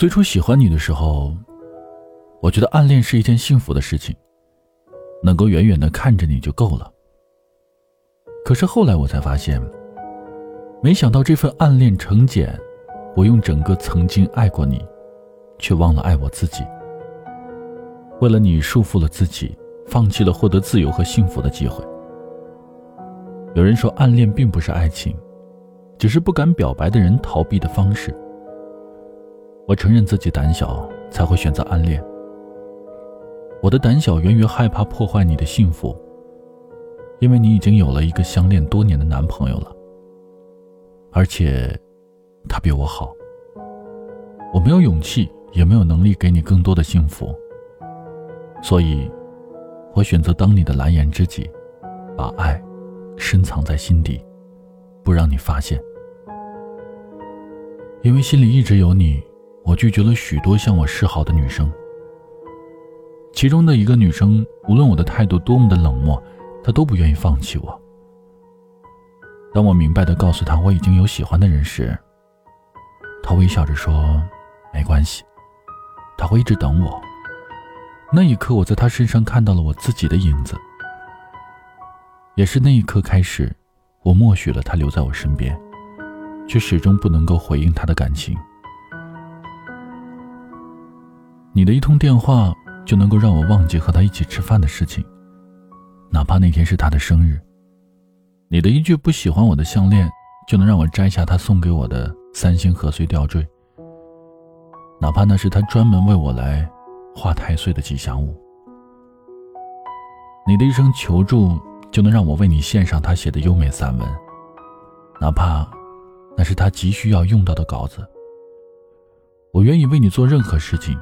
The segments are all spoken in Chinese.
最初喜欢你的时候，我觉得暗恋是一件幸福的事情，能够远远的看着你就够了。可是后来我才发现，没想到这份暗恋成茧，我用整个曾经爱过你，却忘了爱我自己。为了你束缚了自己，放弃了获得自由和幸福的机会。有人说，暗恋并不是爱情，只是不敢表白的人逃避的方式。我承认自己胆小，才会选择暗恋。我的胆小源于害怕破坏你的幸福，因为你已经有了一个相恋多年的男朋友了，而且他比我好。我没有勇气，也没有能力给你更多的幸福，所以，我选择当你的蓝颜知己，把爱深藏在心底，不让你发现。因为心里一直有你。我拒绝了许多向我示好的女生，其中的一个女生，无论我的态度多么的冷漠，她都不愿意放弃我。当我明白的告诉她我已经有喜欢的人时，她微笑着说：“没关系，他会一直等我。”那一刻，我在她身上看到了我自己的影子。也是那一刻开始，我默许了他留在我身边，却始终不能够回应他的感情。你的一通电话就能够让我忘记和他一起吃饭的事情，哪怕那天是他的生日。你的一句不喜欢我的项链，就能让我摘下他送给我的三星贺岁吊坠，哪怕那是他专门为我来画太岁的吉祥物。你的一声求助，就能让我为你献上他写的优美散文，哪怕那是他急需要用到的稿子。我愿意为你做任何事情。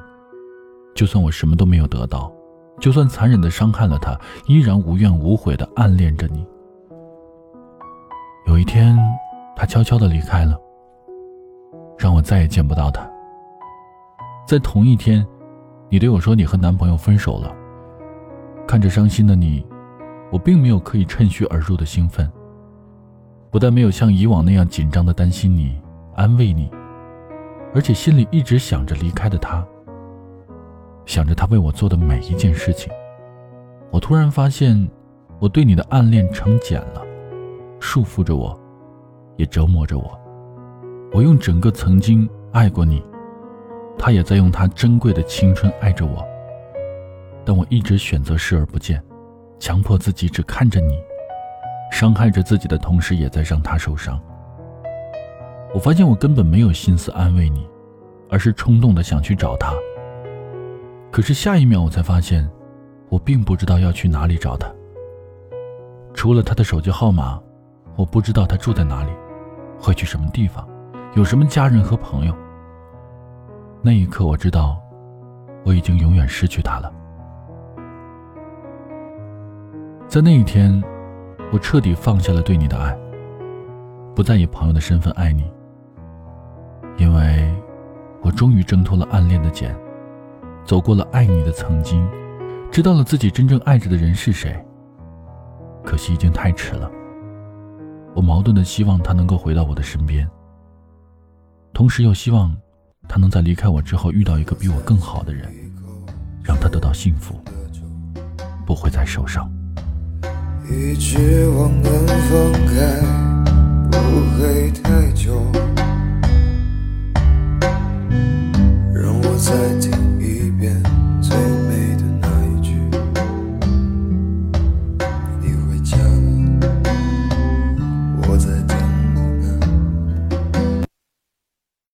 就算我什么都没有得到，就算残忍的伤害了他，依然无怨无悔的暗恋着你。有一天，他悄悄的离开了，让我再也见不到他。在同一天，你对我说你和男朋友分手了。看着伤心的你，我并没有可以趁虚而入的兴奋，不但没有像以往那样紧张的担心你、安慰你，而且心里一直想着离开的他。想着他为我做的每一件事情，我突然发现，我对你的暗恋成茧了，束缚着我，也折磨着我。我用整个曾经爱过你，他也在用他珍贵的青春爱着我。但我一直选择视而不见，强迫自己只看着你，伤害着自己的同时，也在让他受伤。我发现我根本没有心思安慰你，而是冲动的想去找他。可是下一秒，我才发现，我并不知道要去哪里找他。除了他的手机号码，我不知道他住在哪里，会去什么地方，有什么家人和朋友。那一刻，我知道，我已经永远失去他了。在那一天，我彻底放下了对你的爱，不再以朋友的身份爱你，因为我终于挣脱了暗恋的茧。走过了爱你的曾经，知道了自己真正爱着的人是谁。可惜已经太迟了。我矛盾的希望他能够回到我的身边，同时又希望他能在离开我之后遇到一个比我更好的人，让他得到幸福，不会再受伤。一直往南放开，不会太久，让我再听。